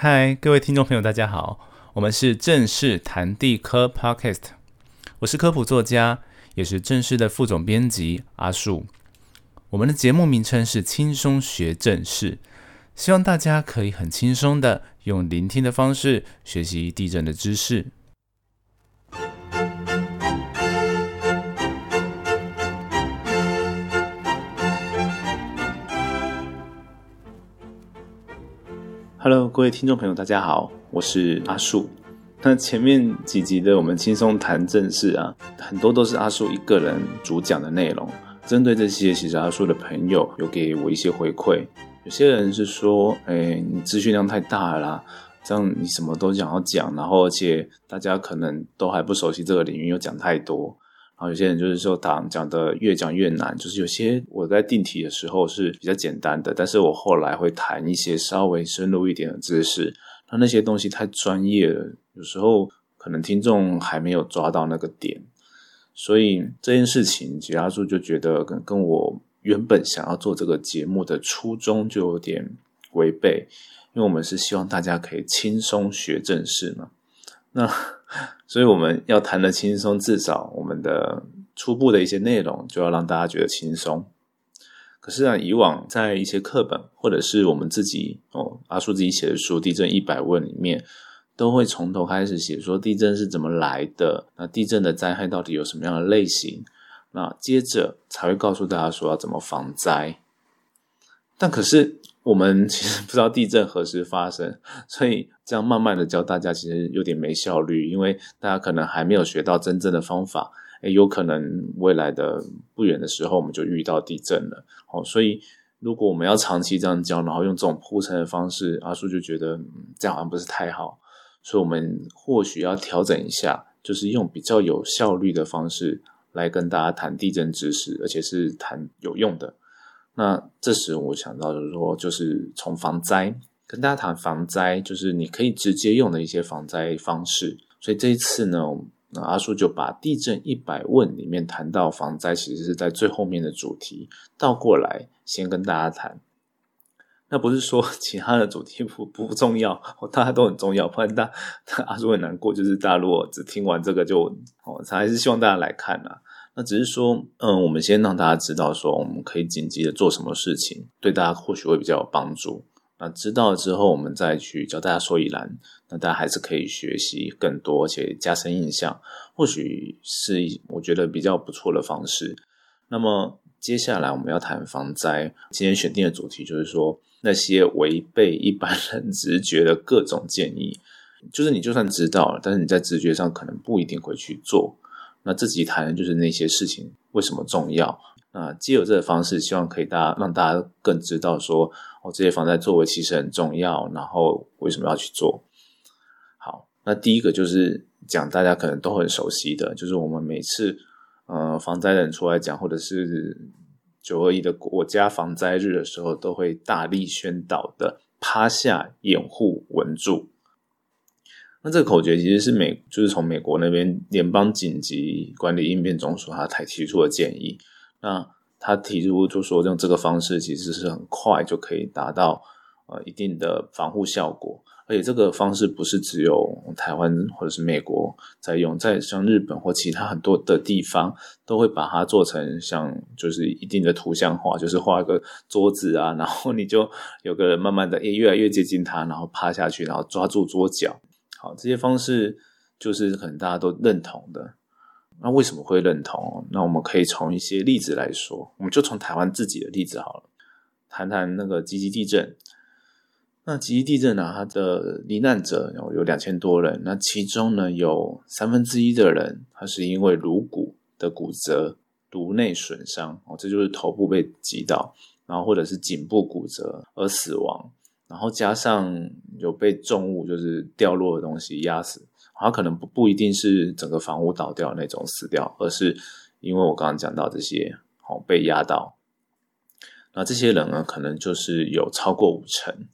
嗨，各位听众朋友，大家好，我们是正式谈地科 Podcast，我是科普作家，也是正式的副总编辑阿树。我们的节目名称是轻松学正事，希望大家可以很轻松的用聆听的方式学习地震的知识。Hello，各位听众朋友，大家好，我是阿树。那前面几集的我们轻松谈正事啊，很多都是阿树一个人主讲的内容。针对这些，其实阿树的朋友有给我一些回馈。有些人是说，哎，你资讯量太大了，这样你什么都想要讲，然后而且大家可能都还不熟悉这个领域，又讲太多。然后有些人就是说，讲讲的越讲越难，就是有些我在定题的时候是比较简单的，但是我后来会谈一些稍微深入一点的知识，那那些东西太专业了，有时候可能听众还没有抓到那个点，所以这件事情，吉阿叔就觉得跟跟我原本想要做这个节目的初衷就有点违背，因为我们是希望大家可以轻松学正事嘛，那。所以我们要谈的轻松，至少我们的初步的一些内容就要让大家觉得轻松。可是啊，以往在一些课本或者是我们自己哦阿叔自己写的书《地震一百问》里面，都会从头开始写说地震是怎么来的，那地震的灾害到底有什么样的类型，那接着才会告诉大家说要怎么防灾。但可是。我们其实不知道地震何时发生，所以这样慢慢的教大家其实有点没效率，因为大家可能还没有学到真正的方法，诶有可能未来的不远的时候我们就遇到地震了。哦，所以如果我们要长期这样教，然后用这种铺陈的方式，阿叔就觉得嗯这样好像不是太好，所以我们或许要调整一下，就是用比较有效率的方式来跟大家谈地震知识，而且是谈有用的。那这时我想到就是说，就是从防灾跟大家谈防灾，就是你可以直接用的一些防灾方式。所以这一次呢，那阿叔就把地震一百问里面谈到防灾，其实是在最后面的主题倒过来先跟大家谈。那不是说 其他的主题不不重要，大家都很重要，不然大阿叔很难过。就是大家如果只听完这个就哦，还是希望大家来看啊。那只是说，嗯，我们先让大家知道说，我们可以紧急的做什么事情，对大家或许会比较有帮助。那知道了之后，我们再去教大家说一栏，那大家还是可以学习更多，而且加深印象，或许是我觉得比较不错的方式。那么接下来我们要谈防灾，今天选定的主题就是说，那些违背一般人 直觉的各种建议，就是你就算知道了，但是你在直觉上可能不一定会去做。那这集谈的就是那些事情为什么重要？那借由这个方式，希望可以大家让大家更知道说，哦，这些防灾作为其实很重要，然后为什么要去做？好，那第一个就是讲大家可能都很熟悉的，就是我们每次呃防灾人出来讲，或者是九二一的国家防灾日的时候，都会大力宣导的趴下掩护稳住。这个口诀其实是美，就是从美国那边联邦紧急管理应变总署他才提出的建议。那他提出就说用这个方式其实是很快就可以达到呃一定的防护效果，而且这个方式不是只有台湾或者是美国在用，在像日本或其他很多的地方都会把它做成像就是一定的图像化，就是画个桌子啊，然后你就有个人慢慢的越来越接近它，然后趴下去，然后抓住桌角。好，这些方式就是可能大家都认同的。那为什么会认同？那我们可以从一些例子来说，我们就从台湾自己的例子好了，谈谈那个积极地震。那吉吉地震呢，它的罹难者有有两千多人，那其中呢有三分之一的人，他是因为颅骨的骨折、颅内损伤哦，这就是头部被击到，然后或者是颈部骨折而死亡。然后加上有被重物就是掉落的东西压死，他可能不不一定是整个房屋倒掉那种死掉，而是因为我刚刚讲到这些哦被压到，那这些人呢可能就是有超过五成。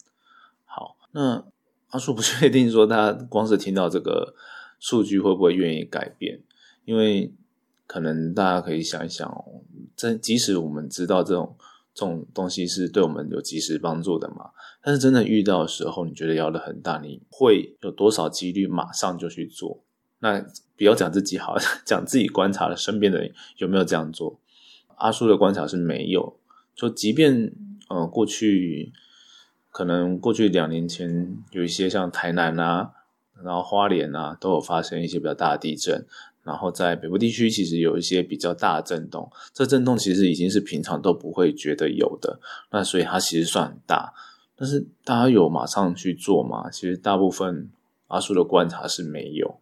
好，那阿叔不 确定说他光是听到这个数据会不会愿意改变，因为可能大家可以想一想哦，在即使我们知道这种。这种东西是对我们有及时帮助的嘛？但是真的遇到的时候，你觉得摇的很大，你会有多少几率马上就去做？那不要讲自己好，讲自己观察了身边的人有没有这样做。阿叔的观察是没有，就即便呃过去可能过去两年前有一些像台南啊，然后花莲啊都有发生一些比较大的地震。然后在北部地区，其实有一些比较大的震动，这震动其实已经是平常都不会觉得有的，那所以它其实算很大。但是大家有马上去做吗？其实大部分阿叔的观察是没有，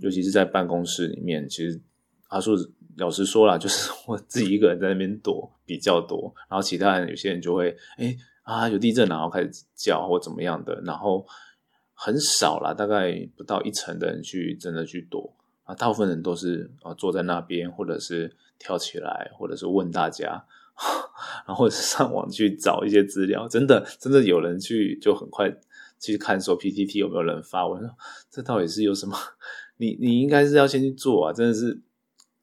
尤其是在办公室里面，其实阿叔老实说了，就是我自己一个人在那边躲比较多，然后其他人有些人就会哎啊有地震，然后开始叫或怎么样的，然后很少啦，大概不到一成的人去真的去躲。啊，大部分人都是啊坐在那边，或者是跳起来，或者是问大家，然后上网去找一些资料。真的，真的有人去就很快去看说 PPT 有没有人发文，这到底是有什么？你你应该是要先去做啊！真的是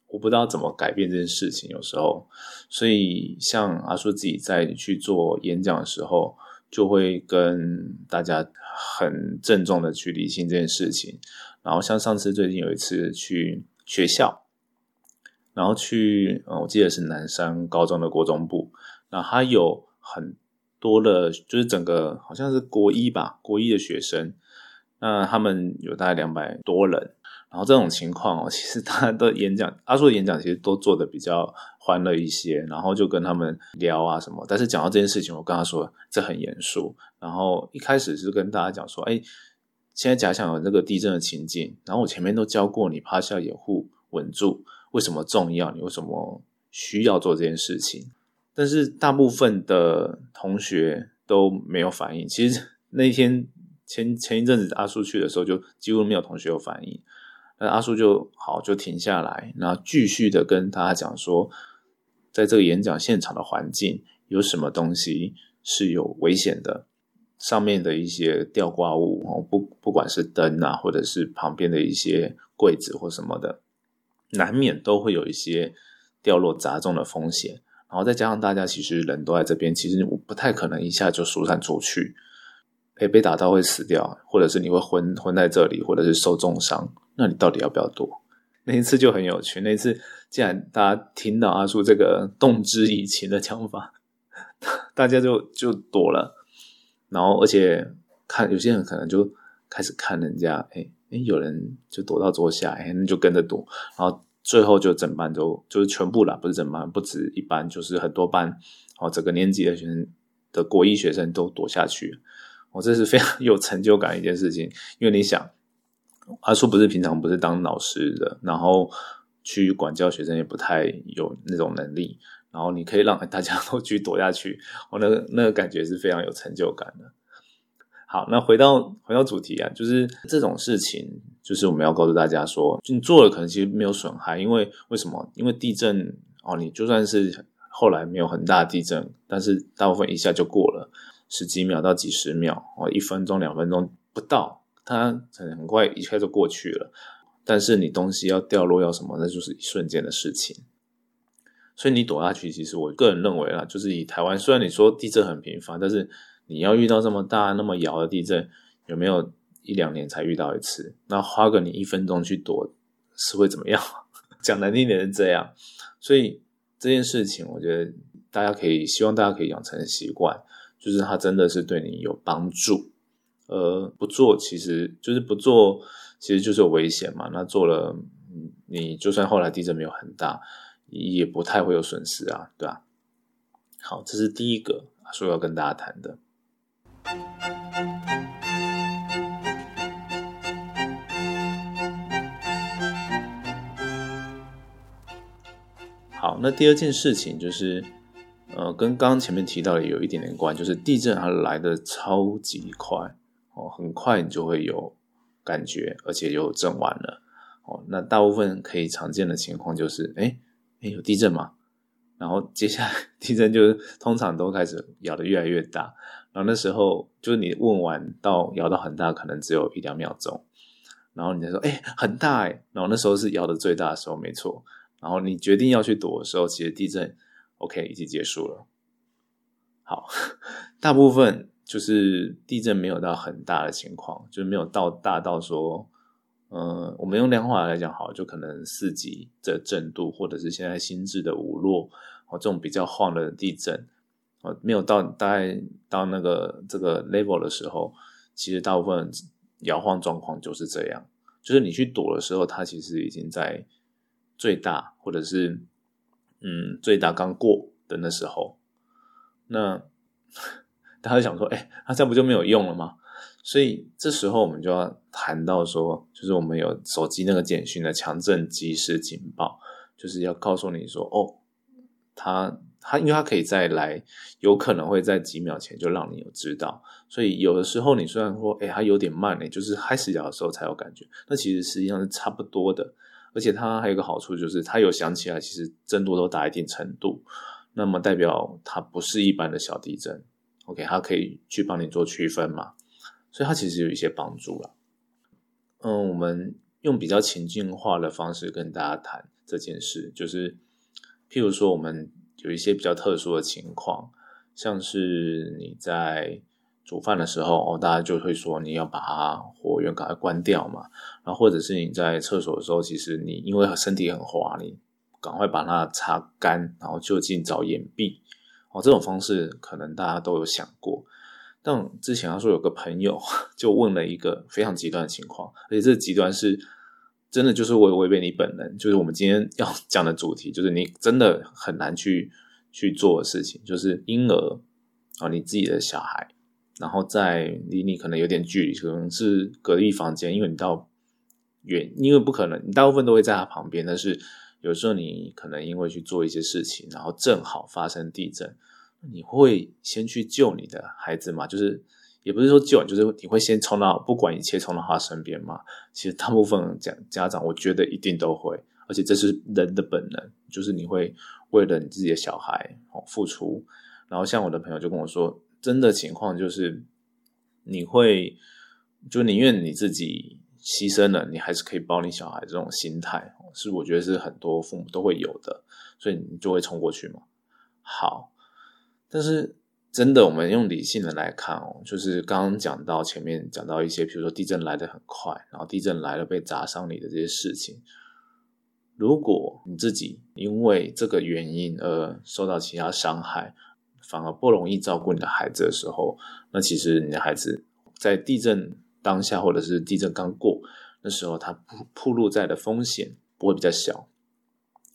我不知道怎么改变这件事情。有时候，所以像阿叔自己在去做演讲的时候，就会跟大家很郑重的去理清这件事情。然后像上次最近有一次去学校，然后去，嗯，我记得是南山高中的国中部，那他有很多的，就是整个好像是国一吧，国一的学生，那他们有大概两百多人，然后这种情况哦，其实他的演讲，阿叔的演讲其实都做的比较欢乐一些，然后就跟他们聊啊什么，但是讲到这件事情，我跟他说这很严肃，然后一开始是跟大家讲说，哎。现在假想有这个地震的情境，然后我前面都教过你趴下掩护稳住，为什么重要？你为什么需要做这件事情？但是大部分的同学都没有反应。其实 那天前前一阵子阿叔去的时候，就几乎没有同学有反应。那阿叔就好就停下来，然后继续的跟大家讲说，在这个演讲现场的环境有什么东西是有危险的。上面的一些吊挂物哦，不不管是灯啊，或者是旁边的一些柜子或什么的，难免都会有一些掉落砸中的风险。然后再加上大家其实人都在这边，其实我不太可能一下就疏散出去，诶，被打到会死掉，或者是你会昏昏在这里，或者是受重伤。那你到底要不要躲？那一次就很有趣。那一次既然大家听到阿叔这个动之以情的讲法，大家就就躲了。然后，而且看有些人可能就开始看人家，哎哎，有人就躲到桌下，哎，那就跟着躲。然后最后就整班都就是全部啦，不是整班，不止一班，就是很多班，哦，整个年级的学生的国一学生都躲下去。哦，这是非常有成就感的一件事情，因为你想，阿叔不是平常不是当老师的，然后去管教学生也不太有那种能力。然后你可以让大家都去躲下去，我那个那个感觉是非常有成就感的。好，那回到回到主题啊，就是这种事情，就是我们要告诉大家说，你做了可能其实没有损害，因为为什么？因为地震哦，你就算是后来没有很大地震，但是大部分一下就过了，十几秒到几十秒哦，一分钟两分钟不到，它很快一下就过去了。但是你东西要掉落要什么，那就是一瞬间的事情。所以你躲下去，其实我个人认为啦，就是以台湾，虽然你说地震很频繁，但是你要遇到这么大、那么摇的地震，有没有一两年才遇到一次？那花个你一分钟去躲，是会怎么样？讲难听点是这样。所以这件事情，我觉得大家可以，希望大家可以养成习惯，就是它真的是对你有帮助。呃，不做其实就是不做，其实就是有危险嘛。那做了，你就算后来地震没有很大。也不太会有损失啊，对吧？好，这是第一个说要跟大家谈的。好，那第二件事情就是，呃，跟刚刚前面提到的有一点点关，就是地震它来的超级快哦，很快你就会有感觉，而且有震完了哦。那大部分可以常见的情况就是，哎。哎，有地震吗？然后接下来 地震就是通常都开始摇的越来越大，然后那时候就是你问完到摇到很大，可能只有一两秒钟，然后你再说哎很大哎，然后那时候是摇的最大的时候，没错。然后你决定要去躲的时候，其实地震 OK 已经结束了，好，大部分就是地震没有到很大的情况，就是没有到大到说，呃，我们用量化来讲好，就可能四级的震度，或者是现在新制的五弱哦这种比较晃的地震，哦，没有到大概到那个这个 level 的时候，其实大部分摇晃状况就是这样，就是你去躲的时候，它其实已经在最大或者是嗯最大刚过的那时候。那 大家想说，哎，那这不就没有用了吗？所以这时候我们就要谈到说，就是我们有手机那个简讯的强震即时警报，就是要告诉你说，哦，它它因为它可以再来，有可能会在几秒前就让你有知道。所以有的时候你虽然说，哎，它有点慢呢，就是开始摇的时候才有感觉，那其实实际上是差不多的。而且它还有个好处就是，它有响起来，其实震度都达一定程度。那么代表它不是一般的小地震，OK，它可以去帮你做区分嘛，所以它其实有一些帮助了。嗯，我们用比较情境化的方式跟大家谈这件事，就是譬如说我们有一些比较特殊的情况，像是你在煮饭的时候，哦，大家就会说你要把它火源赶快关掉嘛，然后或者是你在厕所的时候，其实你因为身体很滑，你。赶快把它擦干，然后就近找掩蔽。哦，这种方式可能大家都有想过。但之前他说有个朋友 就问了一个非常极端的情况，而且这极端是真的就是违违背你本能，就是我们今天要讲的主题，就是你真的很难去去做的事情，就是婴儿啊，你自己的小孩，然后在离你可能有点距离，可能是隔壁房间，因为你到远，因为不可能，你大部分都会在他旁边，但是。有时候你可能因为去做一些事情，然后正好发生地震，你会先去救你的孩子吗？就是也不是说救，就是你会先冲到不管一切冲到他身边嘛？其实大部分家家长，我觉得一定都会，而且这是人的本能，就是你会为了你自己的小孩哦付出。然后像我的朋友就跟我说，真的情况就是你会就宁愿你自己。牺牲了，你还是可以抱你小孩这种心态，是我觉得是很多父母都会有的，所以你就会冲过去嘛。好，但是真的，我们用理性的来看哦，就是刚刚讲到前面讲到一些，比如说地震来的很快，然后地震来了被砸伤你的这些事情，如果你自己因为这个原因而受到其他伤害，反而不容易照顾你的孩子的时候，那其实你的孩子在地震。当下或者是地震刚过那时候，他铺铺露在的风险不会比较小。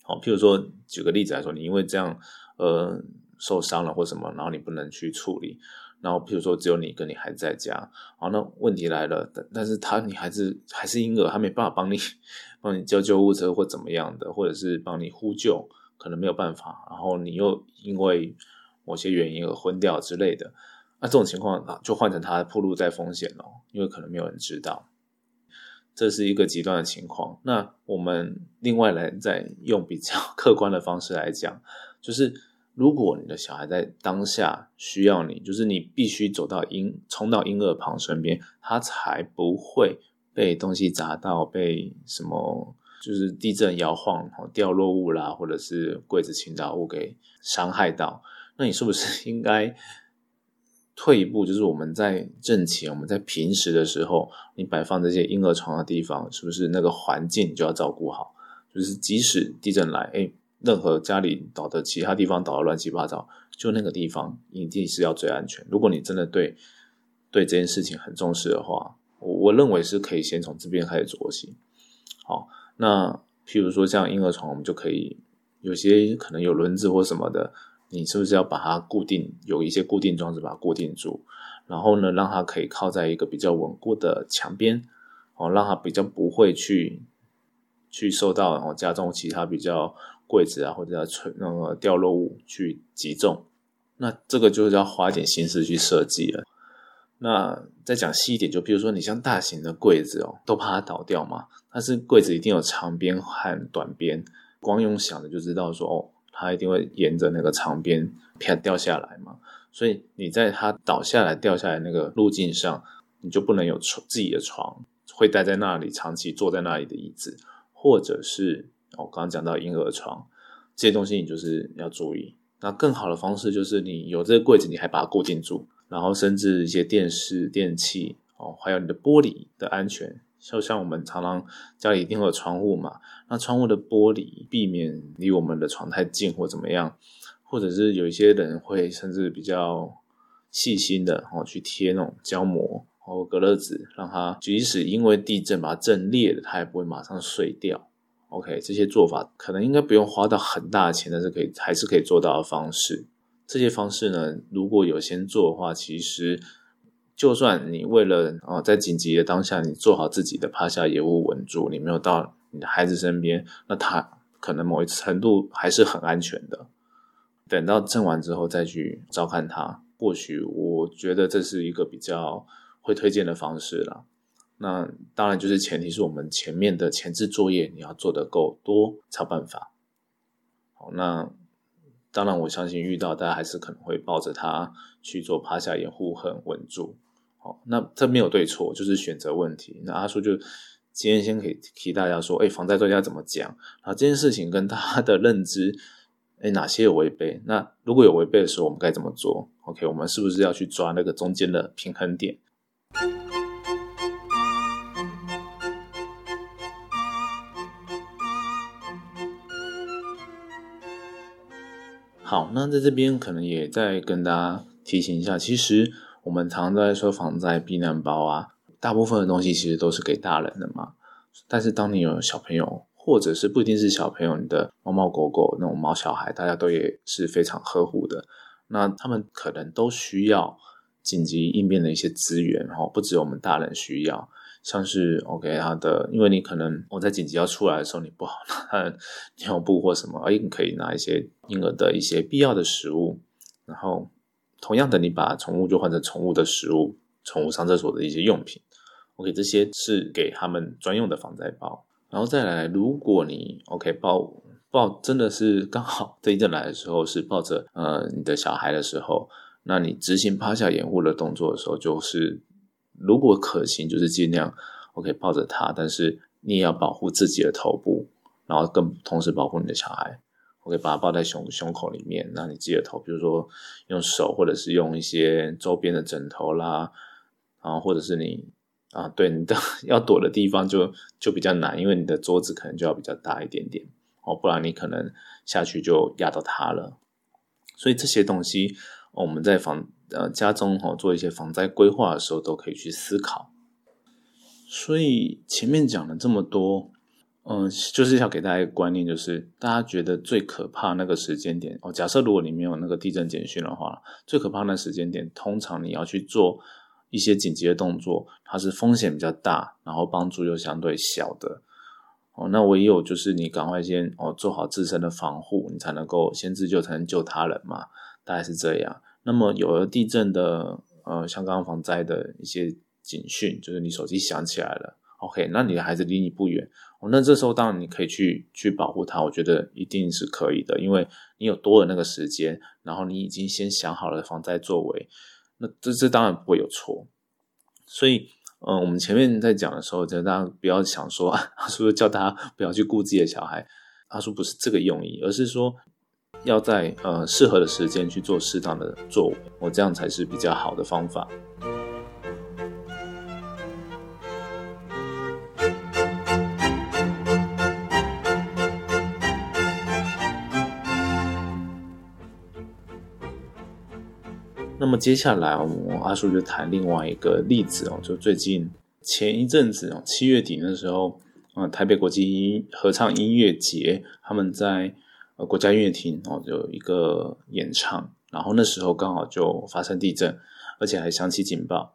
好，譬如说举个例子来说，你因为这样呃受伤了或什么，然后你不能去处理，然后譬如说只有你跟你孩子在家，好，那问题来了，但但是他你孩子还是婴儿，他没办法帮你 帮你叫救护车或怎么样的，或者是帮你呼救，可能没有办法，然后你又因为某些原因而昏掉之类的。那这种情况，就换成他暴露在风险了，因为可能没有人知道，这是一个极端的情况。那我们另外来再用比较 客观的方式来讲，就是如果你的小孩在当下需要你，就是你必须走到婴冲到婴儿旁身边，他才不会被东西砸到，被什么就是地震摇晃、掉落物啦，或者是柜子倾倒物给伤害到，那你是不是应该？退一步，就是我们在挣钱，我们在平时的时候，你摆放这些婴儿床的地方，是不是那个环境你就要照顾好？就是即使地震来，哎，任何家里倒的其他地方倒的乱七八糟，就那个地方一定是要最安全。如果你真的对对这件事情很重视的话，我我认为是可以先从这边开始做起。好，那譬如说像婴儿床，我们就可以有些可能有轮子或什么的。你是不是要把它固定，有一些固定装置把它固定住，然后呢，让它可以靠在一个比较稳固的墙边，哦，让它比较不会去去受到哦家中其他比较柜子啊或者要那个掉落物去击中。那这个就是要花一点心思去设计了。那再讲细一点，就比如说你像大型的柜子哦，都怕它倒掉嘛，但是柜子一定有长边和短边，光用想的就知道说哦。它一定会沿着那个长边啪掉下来嘛，所以你在它倒下来掉下来那个路径上，你就不能有床自己的床，会待在那里长期坐在那里的椅子，或者是我刚刚讲到婴儿床这些东西，你就是要注意，那更好的方式就是你有这个柜子，你还把它固定住，然后甚至一些电视、电器哦，还有你的玻璃的安全，就像我们常常家里一定会有窗户嘛，那窗户的玻璃避免离我们的床太近或怎么样，或者是有一些人会甚至比较细心的哦去贴那种胶膜或隔热纸，让它即使因为地震把它震裂了，它也不会马上碎掉。OK，这些做法可能应该不用花到很大的钱，但是可以还是可以做到的方式。这些方式呢，如果有先做的话，其实就算你为了啊，在紧急的当下，你做好自己的趴下掩护稳住，你没有到你的孩子身边，那他可能某一程度还是很安全的。等到震完之后再去照看他，或许我觉得这是一个比较会推荐的方式了。那当然就是前提是我们前面的前置作业你要做的够多才有办法。好，那当然我相信遇到大家还是可能会抱着它去做趴下掩护很稳住。好，那这没有对错，就是选择问题。那阿叔就今天先可以提大家说，哎，防灾专家怎么讲？然后，这件事情跟他的认知，哎，哪些有违背？那如果有违背的时候，我们该怎么做？OK，我们是不是要去抓那个中间的平衡点？好，那在这边可能也再跟大家提醒一下，其实我们常常在说防灾避难包啊，大部分的东西其实都是给大人的嘛。但是当你有小朋友，或者是不一定是小朋友，你的猫猫狗狗那种毛小孩，大家都也是非常呵护的。那他们可能都需要紧急应变的一些资源，哈，不止我们大人需要。像是 OK，它的，因为你可能我在紧急要出来的时候，你不好拿尿布或什么，而你可以拿一些婴儿的一些必要的食物，然后同样的，你把宠物就换成宠物的食物，宠物上厕所的一些用品，OK，这些是给他们专用的防灾包。然后再来，如果你 OK 抱抱真的是刚好这一阵来的时候是抱着呃你的小孩的时候，那你执行趴下掩护的动作的时候，就是。如果可行，就是尽量 OK 抱着他，但是你也要保护自己的头部，然后更同时保护你的小孩。OK，把他抱在胸胸口里面，那你自己的头，比如说用手或者是用一些周边的枕头啦，然后或者是你啊，对你的要躲的地方就就比较难，因为你的桌子可能就要比较大一点点哦，不然你可能下去就压到他了。所以这些东西我们在防。呃，家中哈做一些防灾规划的时候，都可以去思考。所以前面讲了这么多，嗯，就是要给大家一个观念，就是大家觉得最可怕那个时间点哦。假设如果你没有那个地震简讯的话，最可怕那时间点，通常你要去做一些紧急的动作，它是风险比较大，然后帮助又相对小的。哦，那唯有就是你赶快先哦做好自身的防护，你才能够先自救，才能救他人嘛，大概是这样。那么有了地震的，呃，像刚刚防灾的一些警讯，就是你手机响起来了，OK，那你的孩子离你不远，哦，那这时候当然你可以去去保护他，我觉得一定是可以的，因为你有多的那个时间，然后你已经先想好了防灾作为，那这这当然不会有错。所以，嗯，我们前面在讲的时候，就大家不要想说，阿叔叫他不要去顾自己的小孩，阿叔不是这个用意，而是说。要在呃适合的时间去做适当的作为，我这样才是比较好的方法。那么接下来，我阿叔就谈另外一个例子哦，就最近前一阵子哦，七月底的时候，呃，台北国际音合唱音乐节他们在。呃，国家音乐厅哦，有一个演唱，然后那时候刚好就发生地震，而且还响起警报。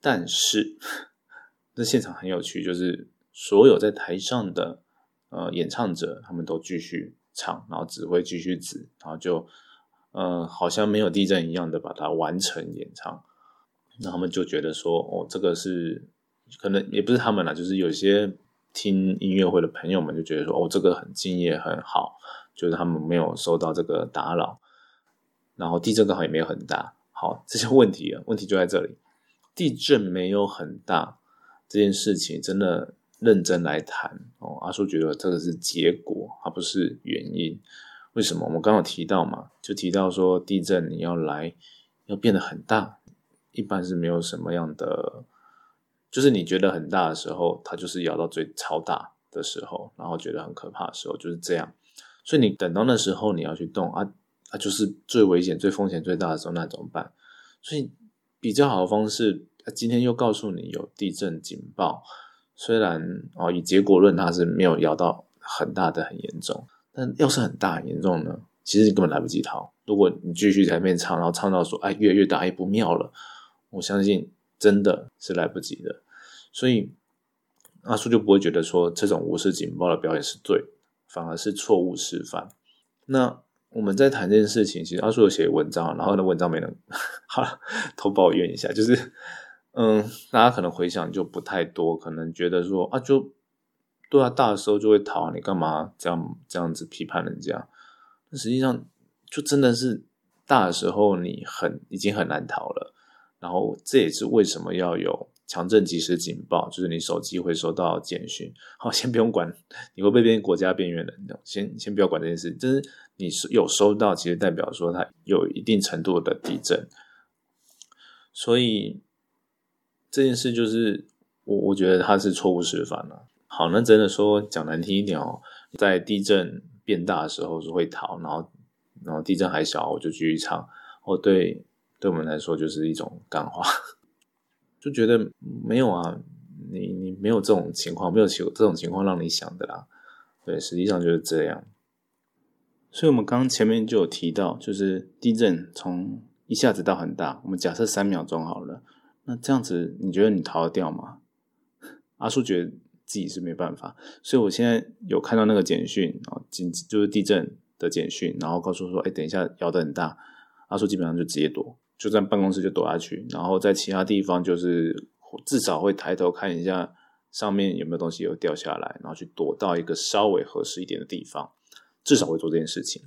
但是，那现场很有趣，就是所有在台上的呃演唱者，他们都继续唱，然后指挥继续指，然后就呃好像没有地震一样的把它完成演唱。那他们就觉得说，哦，这个是可能也不是他们啦，就是有些听音乐会的朋友们就觉得说，哦，这个很敬业，很好。就是他们没有受到这个打扰，然后地震刚好也没有很大。好，这些问题啊，问题就在这里。地震没有很大这件事情，真的认真来谈哦。阿叔觉得这个是结果，而不是原因。为什么？我们刚刚提到嘛，就提到说地震你要来要变得很大，一般是没有什么样的，就是你觉得很大的时候，它就是摇到最超大的时候，然后觉得很可怕的时候，就是这样。所以你等到那时候你要去动啊啊，就是最危险、最风险最大的时候，那怎么办？所以比较好的方式，今天又告诉你有地震警报，虽然哦以结果论它是没有摇到很大的很严重。但要是很大很严重呢？其实你根本来不及逃。如果你继续在那边唱，然后唱到说“哎，越来越大，哎，不妙了”，我相信真的是来不及的。所以阿叔就不会觉得说这种无视警报的表演是对，反而是错误示范。那我们在谈这件事情，其实阿叔有写文章，然后那文章没能 好了，偷抱怨一下，就是嗯，大家可能回想就不太多，可能觉得说啊就。对啊，大的时候就会逃，你干嘛这样这样子批判人家？那实际上就真的是大的时候，你很已经很难逃了。然后这也是为什么要有强震即时警报，就是你手机会收到简讯。好，先不用管你会不会变国家边缘人，先先不要管这件事。就是你有收到，其实代表说它有一定程度的地震。所以这件事就是我我觉得它是错误示范了。好，那真的说讲难听一点哦，在地震变大的时候是会逃，然后然后地震还小，我就继续唱。哦，对，对我们来说就是一种感化，就觉得没有啊，你你没有这种情况，没有这种情况让你想的啦。对，实际上就是这样。所以我们刚前面就有提到，就是地震从一下子到很大，我们假设三秒钟好了，那这样子你觉得你逃得掉吗？阿叔觉得。自己是没办法，所以我现在有看到那个简讯啊，紧就是地震的简讯，然后告诉说，哎，等一下摇得很大，阿叔基本上就直接躲，就在办公室就躲下去，然后在其他地方就是至少会抬头看一下上面有没有东西有掉下来，然后去躲到一个稍微合适一点的地方，至少会做这件事情，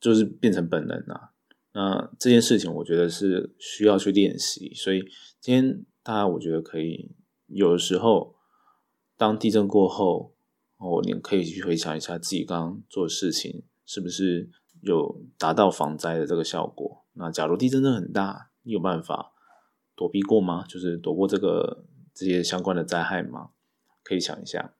就是变成本能啊。那这件事情我觉得是需要去练习，所以今天大家我觉得可以有的时候。当地震过后，哦，你可以去回想一下自己刚刚做的事情是不是有达到防灾的这个效果。那假如地震真的很大，你有办法躲避过吗？就是躲过这个这些相关的灾害吗？可以想一下。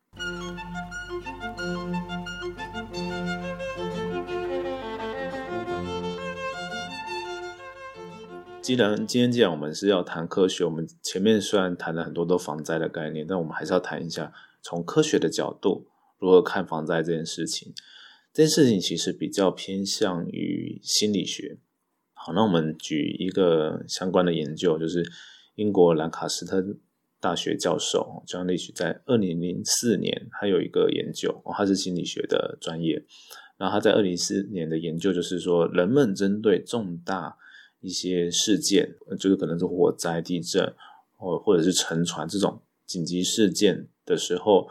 既然今天既然我们是要谈科学，我们前面虽然谈了很多都防灾的概念，但我们还是要谈一下从科学的角度如何看防灾这件事情。这件事情其实比较偏向于心理学。好，那我们举一个相关的研究，就是英国兰卡斯特大学教授 John Leach 在二零零四年他有一个研究，哦他是心理学的专业，然后他在二零四年的研究就是说，人们针对重大一些事件，就是可能是火灾、地震，或或者是沉船这种紧急事件的时候，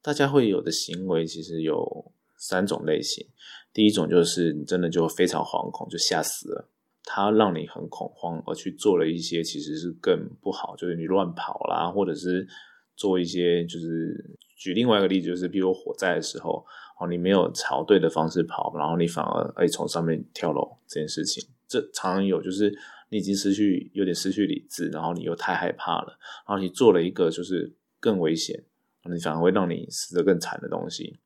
大家会有的行为其实有三种类型。第一种就是你真的就非常惶恐，就吓死了，它让你很恐慌，而去做了一些其实是更不好，就是你乱跑啦，或者是做一些就是举另外一个例子，就是比如火灾的时候，哦，你没有朝对的方式跑，然后你反而哎从上面跳楼这件事情。这常常有，就是你已经失去，有点失去理智，然后你又太害怕了，然后你做了一个就是更危险，你反而会让你死得更惨的东西。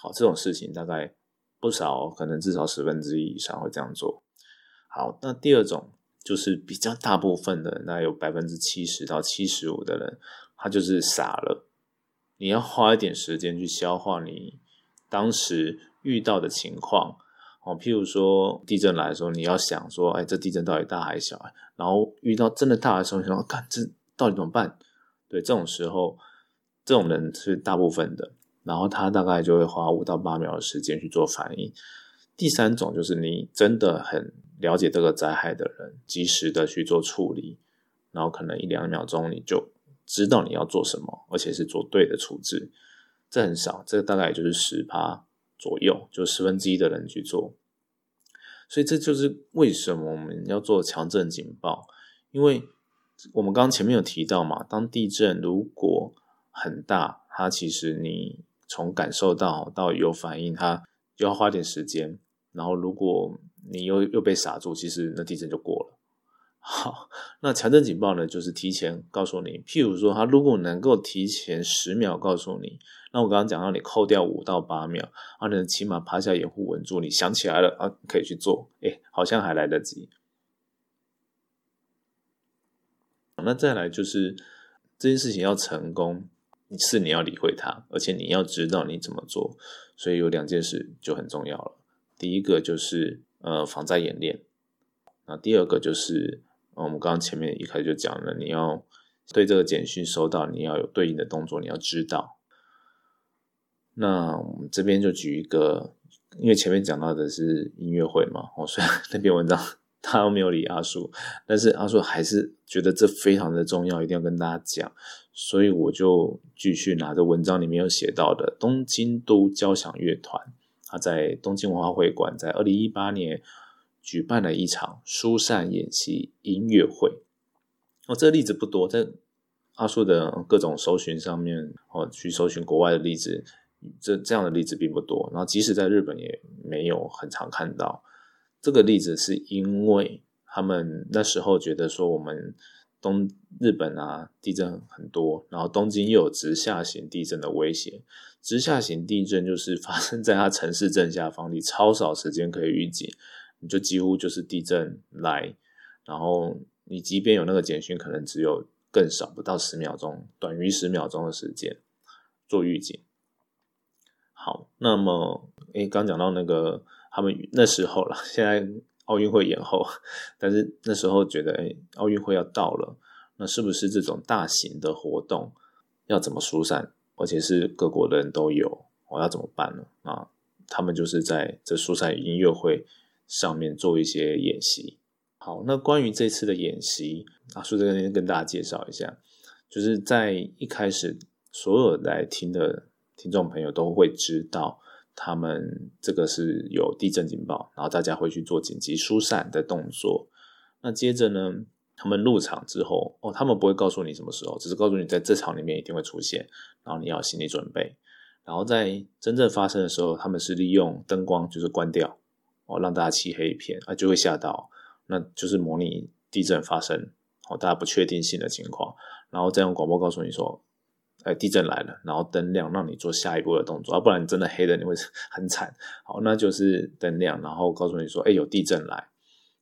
好，这种事情大概不少，可能至少十分之一以上会这样做。好，那第二种就是比较大部分的那，有百分之七十到七十五的人，他就是傻了。你要花一点时间去消化你当时遇到的情况。哦，譬如说地震来的时候，你要想说，哎，这地震到底大还是小？然后遇到真的大的时候，你说，看这到底怎么办？对，这种时候，这种人是大部分的，然后他大概就会花五到八秒的时间去做反应。第三种就是你真的很了解这个灾害的人，及时的去做处理，然后可能一两秒钟你就知道你要做什么，而且是做对的处置。这很少，这大概也就是十趴。左右就十分之一的人去做，所以这就是为什么我们要做强震警报，因为我们刚刚前面有提到嘛，当地震如果很大，它其实你从感受到到有反应，它就要花点时间，然后如果你又又被傻住，其实那地震就过了。好，那强震警报呢，就是提前告诉你，譬如说，它如果能够提前十秒告诉你，那我刚刚讲到你扣掉五到八秒，啊，你起码趴下掩护稳住，你想起来了啊，可以去做，哎，好像还来得及。那再来就是这件事情要成功，是你要理会它，而且你要知道你怎么做，所以有两件事就很重要了。第一个就是呃防灾演练，那第二个就是。我们刚刚前面一开始就讲了，你要对这个简讯收到，你要有对应的动作，你要知道。那我们这边就举一个，因为前面讲到的是音乐会嘛，哦，虽然 那篇文章他没有理阿叔，但是阿叔还是觉得这非常的重要，一定要跟大家讲，所以我就继续拿着文章里面有写到的东京都交响乐团，他在东京文化会馆在二零一八年。举办了一场疏散演习音乐会。哦，这个例子不多，在阿叔的各种搜寻上面，哦，去搜寻国外的例子，这这样的例子并不多。然后，即使在日本也没有很常看到这个例子，是因为他们那时候觉得说，我们东日本啊地震很多，然后东京又有直下型地震的威胁。直下型地震就是发生在它城市正下方，你超少时间可以预警。你就几乎就是地震来，然后你即便有那个简讯，可能只有更少不到十秒钟，短于十秒钟的时间做预警。好，那么诶，刚讲到那个他们那时候了，现在奥运会延后，但是那时候觉得诶，奥运会要到了，那是不是这种大型的活动要怎么疏散，而且是各国的人都有，我要怎么办呢？啊，他们就是在这疏散音乐会。上面做一些演习。好，那关于这次的演习，啊，说这边跟大家介绍一下，就是在一开始，所有来听的听众朋友都会知道，他们这个是有地震警报，然后大家会去做紧急疏散的动作。那接着呢，他们入场之后，哦，他们不会告诉你什么时候，只是告诉你在这场里面一定会出现，然后你要心理准备。然后在真正发生的时候，他们是利用灯光，就是关掉。哦，让大家漆黑一片啊，就会吓到，那就是模拟地震发生，哦，大家不确定性的情况，然后再用广播告诉你说，哎，地震来了，然后灯亮，让你做下一步的动作，要不然真的黑的你会 很惨。好，那就是灯亮，然后告诉你说，哎，有地震来。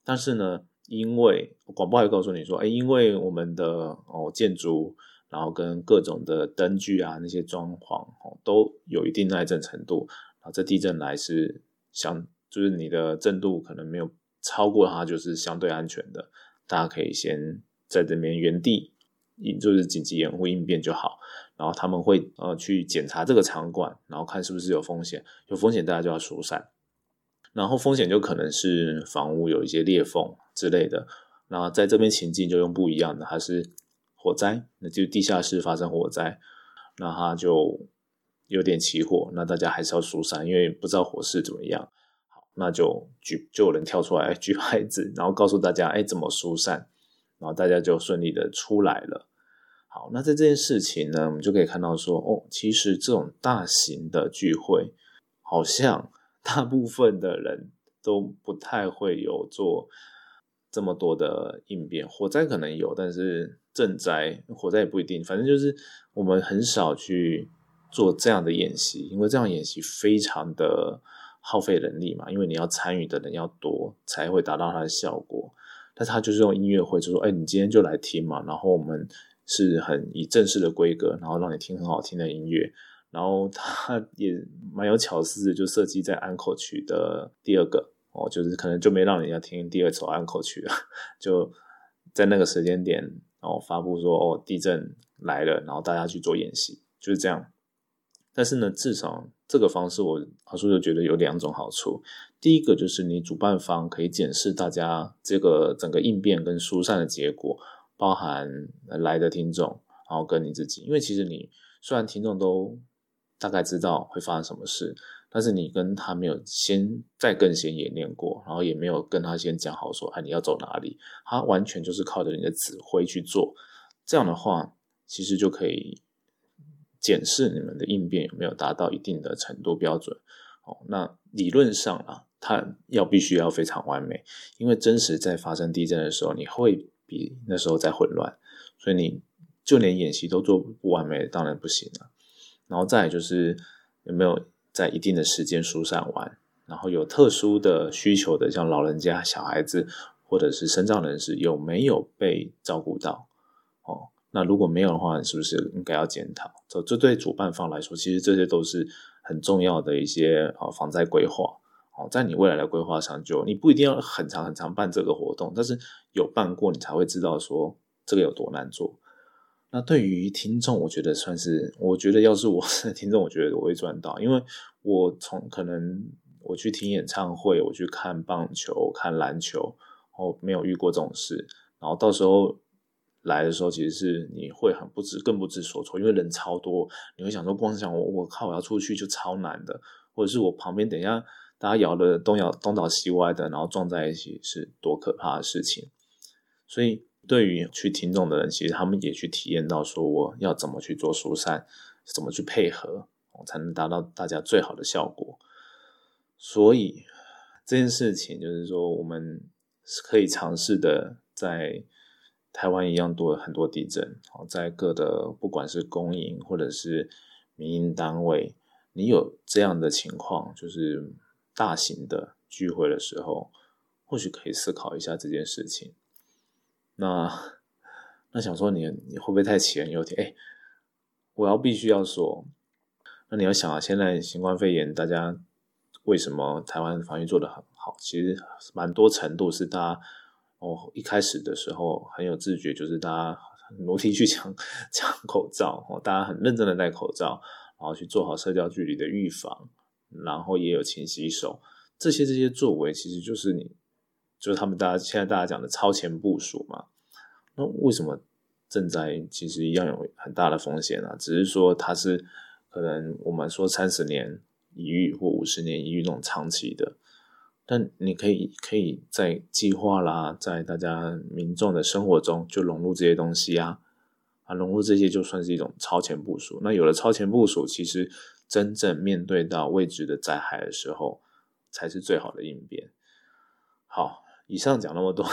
但是呢，因为广播会告诉你说，哎，因为我们的哦建筑，然后跟各种的灯具啊那些装潢哦都有一定耐震程度，啊，这地震来是相。就是你的震度可能没有超过它，就是相对安全的。大家可以先在这边原地，就是紧急掩护应变就好。然后他们会呃去检查这个场馆，然后看是不是有风险。有风险大家就要疏散。然后风险就可能是房屋有一些裂缝之类的。那在这边情境就用不一样的，它是火灾，那就地下室发生火灾，那它就有点起火，那大家还是要疏散，因为不知道火势怎么样。好那就举就有人跳出来 举牌子，然后告诉大家，哎，怎么疏散，然后大家就顺利的出来了。好，那在这件事情呢，我们就可以看到说，哦，其实这种大型的聚会，好像 大部分的人都不太会有做这么多的应变。火灾可能有，但是赈灾、火灾也不一定。反正就是我们很少去做这样的演习，因为这样演习非常的。耗费人力嘛，因为你要参与的人要多，才会达到它的效果。但是他就是用音乐会，就说：“哎，你今天就来听嘛。”然后我们是很以正式的规格，然后让你听很好听的音乐。然后他也蛮有巧思的，就设计在安口曲的第二个哦，就是可能就没让人家听第二首安口曲了，就在那个时间点然后发布说：“哦，地震来了，然后大家去做演习。”就是这样。但是呢，至少这个方式，我阿叔就觉得有两种好处。第一个就是你主办方可以检视大家这个整个应变跟疏散的结果，包含来的听众，然后跟你自己。因为其实你虽然听众都大概知道会发生什么事，但是你跟他没有先再更先演练过，然后也没有跟他先讲好说，哎，你要走哪里？他完全就是靠着你的指挥去做。这样的话，其实就可以。检视你们的应变有没有达到一定的程度标准，哦，那理论上啊，它要必须要非常完美，因为真实在发生地震的时候，你会比那时候在混乱，所以你就连演习都做不完美，当然不行了。然后再就是有没有在一定的时间疏散完，然后有特殊的需求的，像老人家、小孩子或者是身障人士，有没有被照顾到？哦，那如果没有的话，是不是应该要检讨？这这对主办方来说，其实这些都是很重要的一些啊防灾规划。在你未来的规划上，就你不一定要很长很长办这个活动，但是有办过，你才会知道说这个有多难做。那对于听众，我觉得算是，我觉得要是我 是听众，我觉得我会赚到，因为我从可能我去听演唱会，我去看棒球、看篮球，哦，没有遇过这种事，然后到时候来的时候，其实是你会很不知，更不知所措，因为人超多，你会想说，光想我我靠，我要出去就超难的，或者是我旁边等一下。大家摇的东摇东倒西歪的，然后撞在一起是多可怕的事情。所以对于去听众的人，其实他们也去体验到，说我要怎么去做疏散，怎么去配合，才能达到大家最好的效果。所以这件事情就是说，我们是可以尝试的，在台湾一样多很多地震，在各的不管是公营或者是民营单位，你有这样的情况，就是。大型的聚会的时候，或许可以思考一下这件事情。那那想说你你会不会太杞人忧天？哎，我要必须要说，那你要想啊，现在新冠肺炎，大家为什么台湾防疫做得很好？其实蛮多程度是大家哦一开始的时候很有自觉，就是大家努力去 抢抢口罩哦，大家很认真的戴口罩，然后去做好社交距离的预防。然后也有勤洗手，这些这些作为，其实就是你，就是他们大家现在大家讲的超前部署嘛。那为什么赈灾其实一样有很大的风险啊？只是说它是可能我们说三十年一遇或五十年一遇那种长期的，但你可以可以在计划啦，在大家民众的生活中就融入这些东西啊，啊融入这些就算是一种超前部署。那有了超前部署，其实。真正面对到未知的灾害的时候，才是最好的应变。好，以上讲那么多，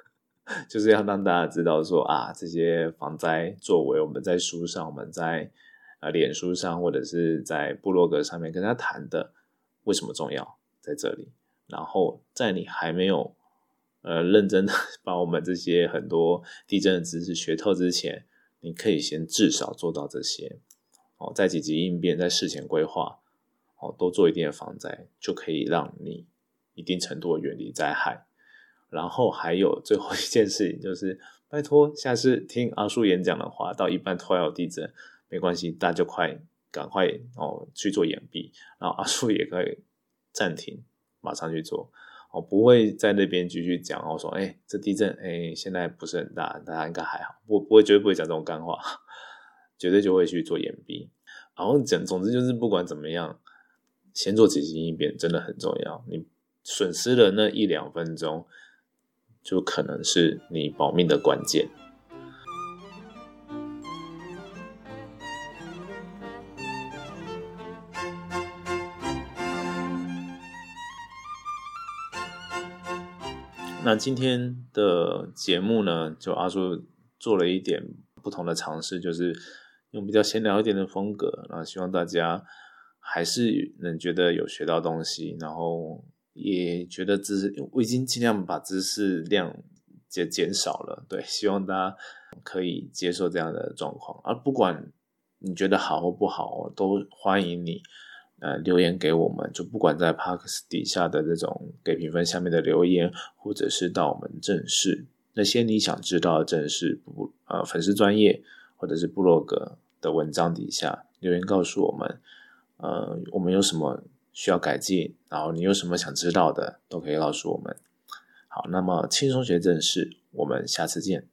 就是要让大家知道说啊，这些防灾作为我们在书上、我们在呃脸书上或者是在部落格上面跟他谈的，为什么重要在这里。然后在你还没有呃认真的 把我们这些很多地震的知识学透之前，你可以先至少做到这些。哦，在紧急应变，在事前规划，哦，多做一定的防灾，就可以让你一定程度的远离灾害。然后还有最后一件事情，就是拜托，下次听阿叔演讲的话，到一半突然有地震，没关系，大家就快赶快哦去做掩蔽，然后阿叔也可以暂停，马上去做，哦，不会在那边继续讲我，说哎，这地震哎，现在不是很大，大家应该还好，我不会绝对不会讲这种干话。绝对就会去做掩蔽，然后讲，总之就是不管怎么样，先做紧急应变真的很重要。你损失了那一两分钟，就可能是你保命的关键。那今天的节目呢，就阿叔做了一点不同的尝试，就是。用比较闲聊一点的风格，然后希望大家还是能觉得有学到东西，然后也觉得知识，我已经尽量把知识量减减少了。对，希望大家可以接受这样的状况。而不管你觉得好或不好，都欢迎你呃留言给我们。就不管在 Parks 底下的这种给评分下面的留言，或者是到我们正式那些你想知道正式不呃粉丝专业或者是部落格。的文章底下留言告诉我们，呃，我们有什么需要改进，然后你有什么想知道的，都可以告诉我们。好，那么轻松学正事，我们下次见。